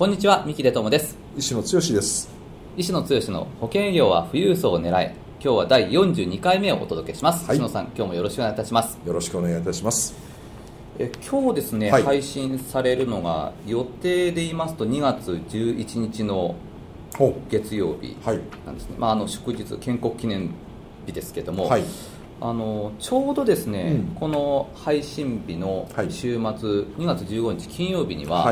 こんにちは三木出友です。石野剛です。石野剛の保険営業は富裕層を狙え。今日は第42回目をお届けします、はい、石野さん今日もよろしくお願いいたします。よろしくお願いいたします。え今日ですね、はい、配信されるのが予定で言いますと2月11日の月曜日なんですね、はい、まあ、あの祝日建国記念日ですけども、はい、あのちょうどですね、うん、この配信日の週末、はい、2月15日金曜日には、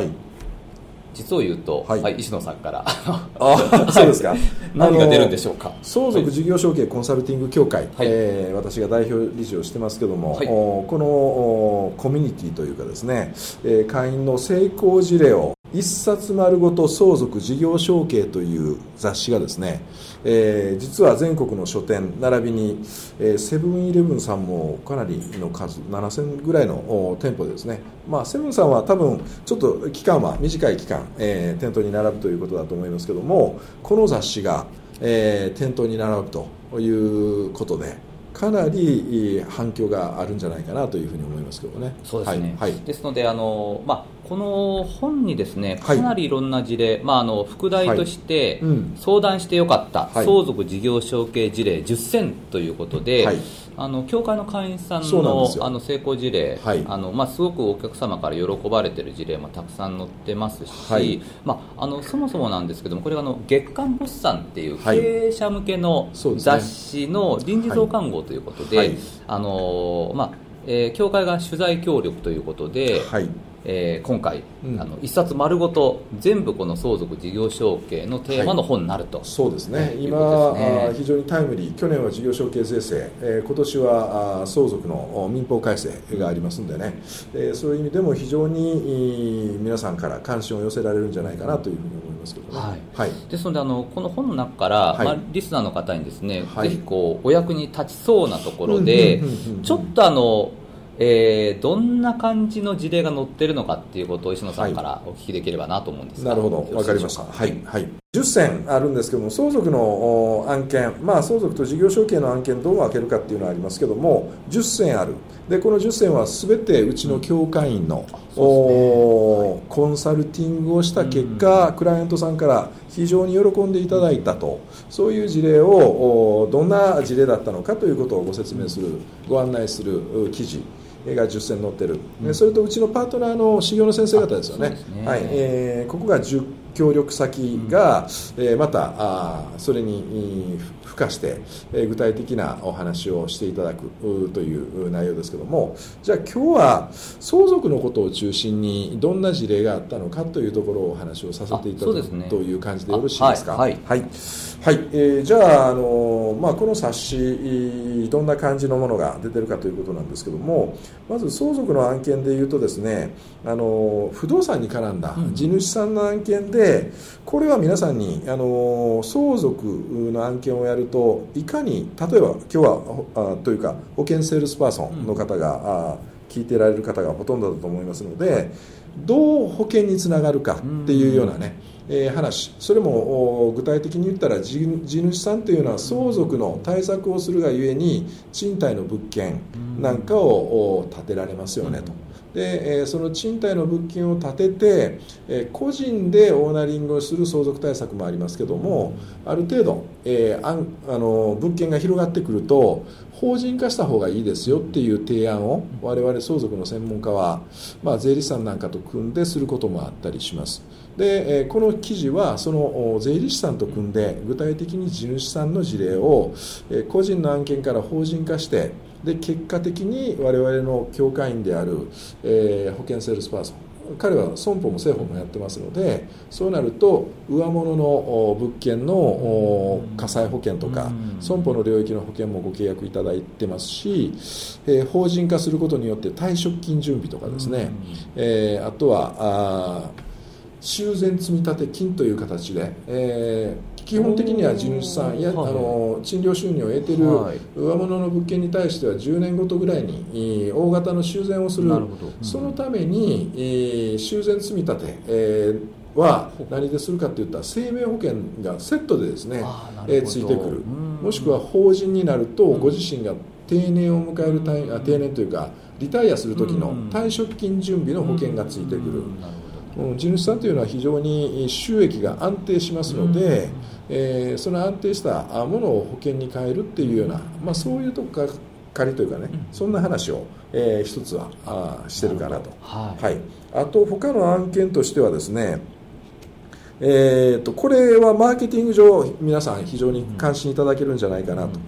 実を言うと、はい、はい、石野さんから。あ そうですか。何が出るんでしょうか？相続事業承継コンサルティング協会、はい、えー、私が代表理事をしてますけども、はい、このコミュニティというかですね、えー、会員の成功事例を一冊丸ごと相続事業承継という雑誌がですね、えー、実は全国の書店並びに、えー、セブンイレブンさんもかなりの数7000ぐらいの店舗でですね、まあ、セブンさんは多分ちょっと期間は短い期間、えー、店頭に並ぶということだと思いますけどもこの雑誌が、えー、店頭に並ぶということでかなり反響があるんじゃないかなというふうに思いますけどね。そうですね。はい、ですのであのまあこの本にですねかなりいろんな事例、はい、まあ、あの副題として、はい。うん、相談してよかった相続事業承継事例10選ということで、はい、あの協会の会員さんのあの成功事例、あのまあ、すごくお客様から喜ばれている事例もたくさん載ってますし、まあ、あのそもそもなんですけどもこれがあの月刊物産っていう経営者向けの雑誌の臨時増刊号ということで、あのまあえ会が取材協力ということで、はい、えー、今回、うん、あの一冊丸ごと全部この相続事業承継のテーマの本になると、はい、そうですね、今、ね、非常にタイムリー。去年は事業承継税制、えー、今年はあ相続の民法改正がありますんでね、えー、そういう意味でも非常に皆さんから関心を寄せられるんじゃないかなというふうに思いますけどね、はい。はい、ですのであのこの本の中から、はい、まあ、リスナーの方にですね、ぜひこうお役に立ちそうなところで、ちょっとあのえー、どんな感じの事例が載ってるのかっていうことを石野さんからお聞きできればなと思うんですが、はい、なるほど。分か？りました。はい、はい、10選あるんですけども相続の案件まあ相続と事業承継の案件どう分けるかっていうのはありますけども10選ある。でこの10選は全てうちの協会員の、うん。ね、コンサルティングをした結果、うん、クライアントさんから非常に喜んでいただいたと。そういう事例をどんな事例だったのかということをご説明するご案内する記事が10選載ってる、うん、それとうちのパートナーの修行の先生方ですよね、ね。はい。えー、ここが10協力先が、うん、えー、またあそれに付加して、えー、具体的なお話をしていただくという内容ですけどもじゃあ今日は相続のことを中心にどんな事例があったのかというところをお話をさせていただく、ね、という感じでよろしいですか？はい、はい。はい、えー、じゃあ、あのまあ、この冊子どんな感じのものが出てるかということなんですけどもまず相続の案件でいうとですねあの不動産に絡んだ地主さんの案件でこれは皆さんにあの相続の案件をやるといかに例えば今日はあというか保険セールスパーソンの方が、あ聞いてられる方がほとんどだと思いますのでどう保険につながるかっていうようなね、えー、話。それも具体的に言ったら地主さんというのは相続の対策をするがゆえに賃貸の物件なんかを建てられますよねと。で、その賃貸の物件を建てて、個人でオーナリングをする相続対策もありますけどもある程度、えああの物件が広がってくると法人化した方がいいですよっていう提案を我々相続の専門家は、まあ、税理士さんなんかと組んですることもあったりします。でこの記事はその税理士さんと組んで具体的に地主さんの事例を個人の案件から法人化してで結果的に我々の協会員である、えー、保険セールスパーソン彼は損保も生保もやってますのでそうなると上物の物件の火災保険とか損保の領域の保険もご契約いただいてますし、えー、法人化することによって退職金準備とかですね、えー、あとはあ修繕積立金という形で、えー、基本的には地主さんや、はい、あの賃料収入を得てい。る上物の物件に対しては10年ごとぐらいに大型の修繕をする、うん、そのために、えー、修繕積立、えーは何でするかといったら生命保険がセットでですね、えー、ついてくる。もしくは法人になるとご自身が定年を迎える定年というかリタイアする時の退職金準備の保険がついてくる。地主さんというのは非常に収益が安定しますので、えー、その安定したものを保険に変えるっていうような、まあ、そういうとこか借りというかね、そんな話を、えー、一つはあしてるかなと、はい、はい、あと他の案件としてはですねえーと、これはマーケティング上皆さん非常に関心いただけるんじゃないかなと。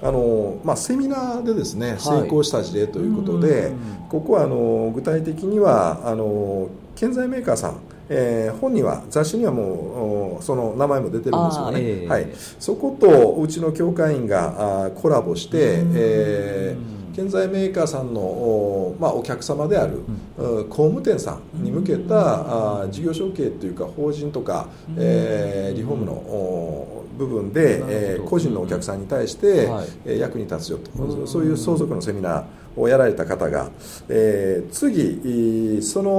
あのまあ、セミナーでですね、成功した事例ということで、ここはあの具体的にはあの建材メーカーさん、えー、本には雑誌にはもうその名前も出てるんですよね、えー、はい、そことうちの協会員があコラボして、えー建材メーカーさんのお,、まあ、お客様である、うん、工務店さんに向けた、あ事業承継というか法人とか、えー、リフォームの部分で、えー、個人のお客さんに対して、はい、役に立つよと。そういう相続のセミナーをやられた方が、えー、次その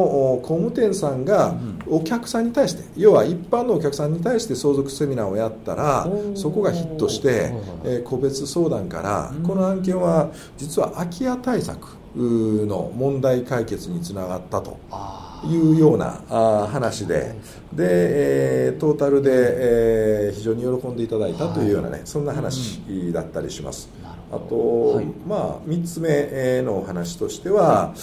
工務店さんがお客さんに対して、要は一般のお客さんに対して相続セミナーをやったらそこがヒットして、えー、個別相談からこの案件は実は空き家対策の問題解決につながったと。いうようなあ話で。で、えー、トータルで、えー、非常に喜んでいただいたというようなね、そんな話だったりします。あと、はい、まあ、3つ目のお話としては、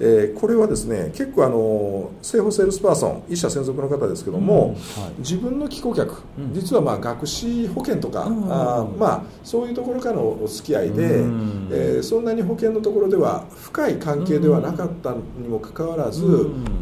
えー、これはですね結構あの生保セールスパーソン一社専属の方ですけども、うん。はい、自分の既顧客、うん、実はまあ学資保険とか、うん、あまあ、そういうところからのお付き合いで、うん、えー、そんなに保険のところでは深い関係ではなかったにもかかわらず、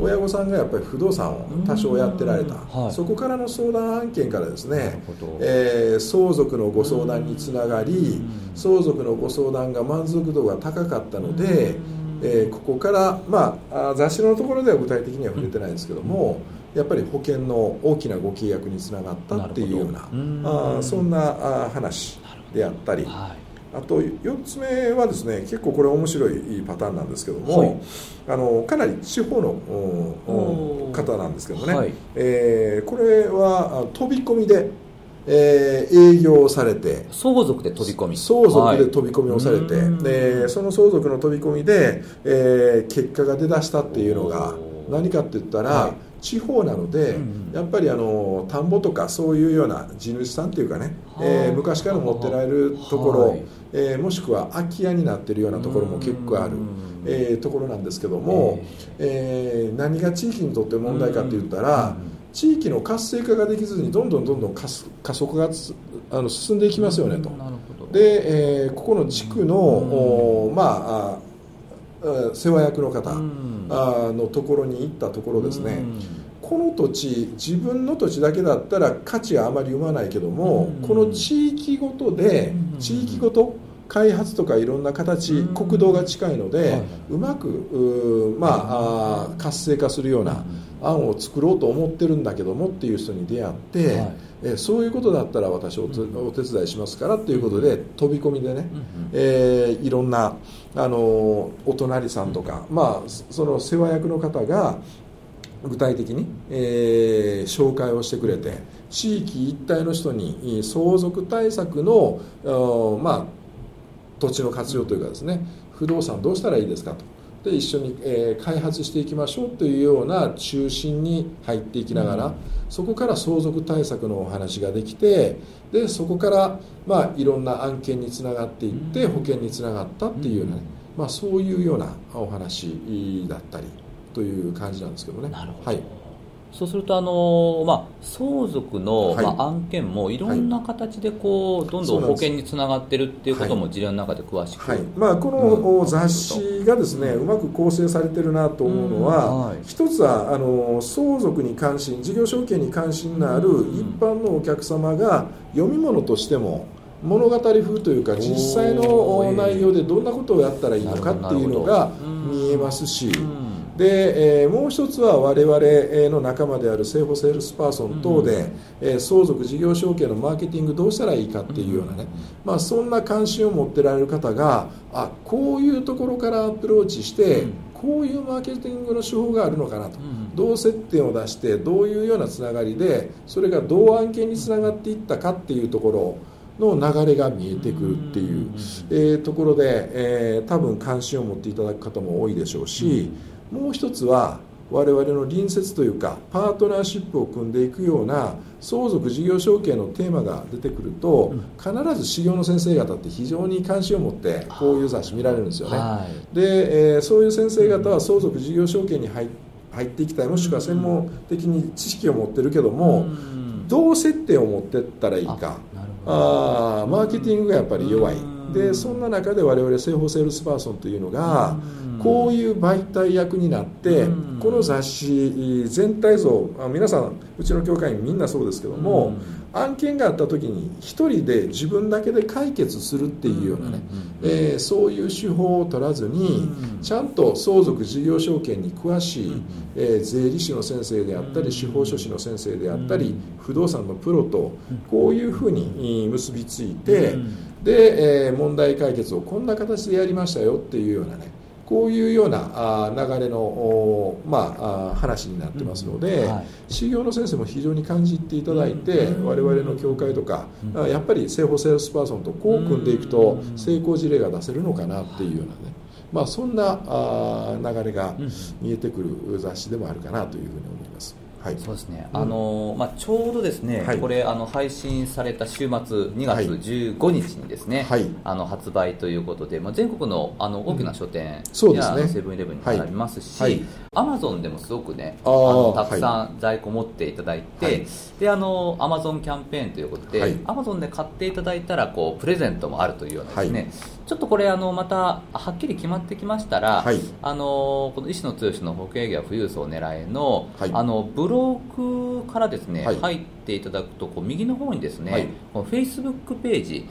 親御さんがやっぱり不動産を多少やってられた、はい、そこからの相談案件からですね、えー、相続のご相談につながり、相続のご相談が満足度が高かったので、えー、ここから、まあ、雑誌のところでは具体的には触れてないんですけども、やっぱり保険の大きなご契約につながったっていうようなあそん。な話であったり、はい、あと4つ目はですね結構これ面白いパターンなんですけども、はい、あのかなり地方の方なんですけどもね、はい、えー、これは飛び込みでえー、営業をされて相続で飛び込み。相続で飛び込みをされて、はい、でその相続の飛び込みで、えー、結果が出だしたっていうのが何かって言ったら、はい、地方なので、やっぱりあの田んぼとかそういうような地主さんっていうかね、はい、えー、昔から持ってられるところ、はい、えー、もしくは空き家になってるようなところも結構ある、えー、ところなんですけども、えー、何が地域にとって問題かって言ったら、地域の活性化ができずにどんどんどんどん加速があの進んでいきますよねと。で、えー、ここの地区の、まあ、世話役の方、あのところに行ったところですね、この土地自分の土地だけだったら価値はあまり生まないけども、この地域ごとで、地域ごと開発とかいろんな形国道が近いので、うまくまあ活性化するような案を作ろうと思ってるんだけどもっていう人に出会って、はい、えそういうことだったら私おお手伝いしますからっていうことで飛び込みでね、えー、いろんなあのお隣さんとか、まあ、その世話役の方が具体的に、えー、紹介をしてくれて地域一帯の人に相続対策の、まあ土地の活用というかですね不動産どうしたらいいですかと。で一緒に、えー、開発していきましょうというような中心に入っていきながら、うん、そこから相続対策のお話ができてでそこから、まあ、いろんな案件につながっていって、保険につながったっていうね、うん、まあ、そういうようなお話だったりという感じなんですけどね。はいそうするとあの、まあ、相続の、はい、まあ、案件もいろんな形でこう、どんどん保険につながってるっていうことも事例の中で詳しく、はい、まあ、この雑誌がですね、うまく構成されてるなと思うのは、はい、一つはあの相続に関心事業承継に関心のある一般のお客様が読み物としても物語風というか実際の内容でどんなことをやったらいいのかっていうのが見えますし。で、えー、もう一つは我々の仲間である生保セールスパーソン等で、うん、えー、相続事業承継のマーケティングどうしたらいいかっていうようなね、まあ、そんな関心を持ってられる方があこういうところからアプローチして、こういうマーケティングの手法があるのかなと、どう接点を出してどういうようなつながりでそれがどう案件につながっていったかっていうところの流れが見えてくるっていう、えー、ところで、えー、多分関心を持っていただく方も多いでしょうし、もう一つは我々の隣接というかパートナーシップを組んでいくような相続事業承継のテーマが出てくると、必ず士業の先生方って非常に関心を持ってこういう雑誌見られるんですよね、はい、で、えー、そういう先生方は相続事業承継に入入っていきたいもしくは専門的に知識を持ってるけども、どう接点を持っていったらいいか。あマーケティングがやっぱり弱いでそんな中で我々生保セールスパーソンというのがこういう媒体役になってこの雑誌全体像皆さんうちの教会員みんなそうですけども案件があった時に1人で自分だけで解決するっていうようなね、えー、そういう手法を取らずにちゃんと相続事業証券に詳しい、えー、税理士の先生であったり司法書士の先生であったり不動産のプロとこういうふうに結びついてで、えー、問題解決をこんな形でやりましたよっていうようなねこういうような流れの、まあ、話になってますので、はい、士業の先生も非常に感じていただいて、我々の協会とか、やっぱり生保セールスパーソンとこう組んでいくと成功事例が出せるのかなっていうようなね、まあ、そんな流れが見えてくる雑誌でもあるかなというふうに思います。はい、そうですね、あのまあ、ちょうどですね、はい、これあの配信された週末2月15日にですね、はい、あの発売ということで、まあ、全国のあの大きな書店や、セブンイレブンになりますし、アマゾンでもすごくねあのたくさん在庫持っていただいて、はい、であのアマゾンキャンペーンということで、アマゾンで買っていただいたらこうプレゼントもあるというようなですね、ちょっとこれあのまたはっきり決まってきましたら、あのこの石野剛の保険営業富裕層を狙えの、あのブロークからですね、はい、入っていただくとこう右の方にですね、フェイスブックページ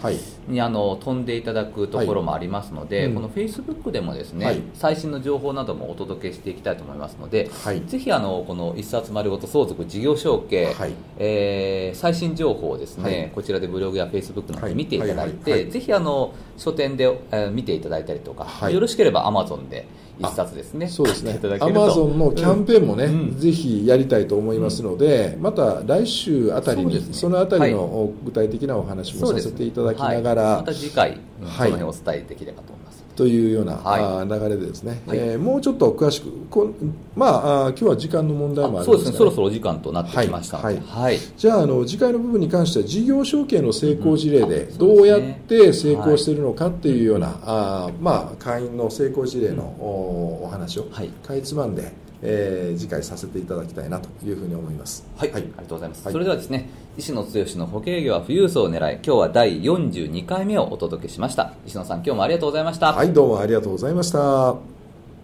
に、あの飛んでいただくところもありますので、はい。うん、このフェイスブックでもですね、最新の情報などもお届けしていきたいと思いますので、ぜひあのこの一冊丸ごと相続事業承継、はい、えー、最新情報をですね、こちらでブログやフェイスブックなどで見ていただいて、ぜひあの書店で、えー、見ていただいたりとか、よろしければアマゾンで一冊ですねそうですね。アマゾンのキャンペーンもね、うん、ぜひやりたいと思いますので、うん、また来週あたりにそ,、ね、そのあたりの具体的なお話もさせていただきながら、ね。はい、また次回その辺をお伝えできればと思います、というような、はい、流れでですね、はい、えー、もうちょっと詳しくこまああ今日は時間の問題もあるんです、ね、そうですね。そろそろお時間となってきましたはい、はい、じゃああの次回の部分に関しては事業承継の成功事例でどうやって成功しているのかっていうような、あまあ会員の成功事例のお話をかいつまんで、えー、次回させていただきたいなというふうに思います。はい、はい、ありがとうございます。はい、それではですね、石野剛の保険業は富裕層を狙い、今日は第42回目をお届けしました。石野さん、今日もありがとうございました。はい、どうもありがとうございました。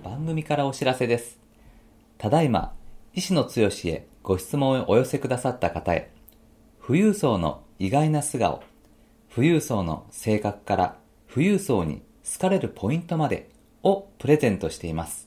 番組からお知らせです。ただいま、石野剛へご質問をお寄せくださった方へ、富裕層の意外な素顔、富裕層の性格から富裕層に好かれるポイントまでをプレゼントしています。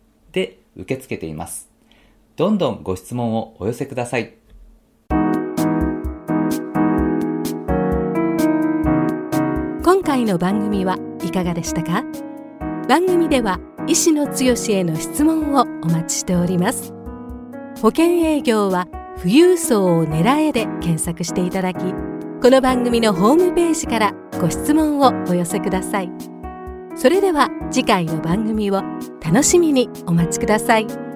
で受け付けています。どんどんご質問をお寄せください。今回の番組はいかがでしたか？番組では医師の強への質問をお待ちしております保険営業は富裕層を狙えで検索していただきこの番組のホームページからご質問をお寄せくださいそれでは次回の番組を楽しみにお待ちください。